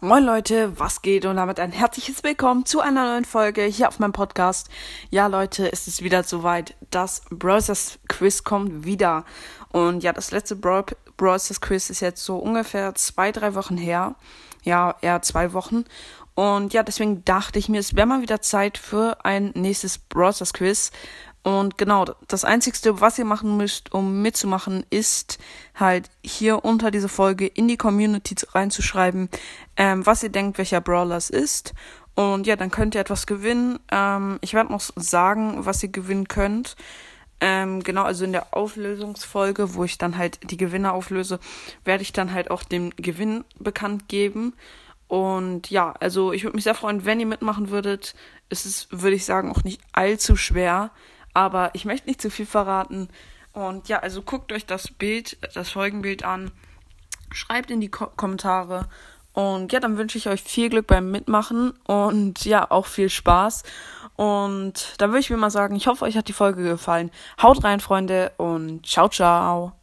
Moin Leute, was geht und damit ein herzliches Willkommen zu einer neuen Folge hier auf meinem Podcast. Ja Leute, es ist wieder soweit. Das Browsers Quiz kommt wieder. Und ja, das letzte Browsers Quiz ist jetzt so ungefähr zwei, drei Wochen her. Ja, eher zwei Wochen. Und ja, deswegen dachte ich mir, es wäre mal wieder Zeit für ein nächstes Browsers Quiz. Und genau, das Einzige, was ihr machen müsst, um mitzumachen, ist halt hier unter diese Folge in die Community reinzuschreiben, ähm, was ihr denkt, welcher Brawler es ist. Und ja, dann könnt ihr etwas gewinnen. Ähm, ich werde noch sagen, was ihr gewinnen könnt. Ähm, genau, also in der Auflösungsfolge, wo ich dann halt die Gewinner auflöse, werde ich dann halt auch den Gewinn bekannt geben. Und ja, also ich würde mich sehr freuen, wenn ihr mitmachen würdet. Es ist, würde ich sagen, auch nicht allzu schwer. Aber ich möchte nicht zu viel verraten. Und ja, also guckt euch das Bild, das Folgenbild an. Schreibt in die Ko Kommentare. Und ja, dann wünsche ich euch viel Glück beim Mitmachen und ja, auch viel Spaß. Und da würde ich mir mal sagen, ich hoffe, euch hat die Folge gefallen. Haut rein, Freunde, und ciao, ciao.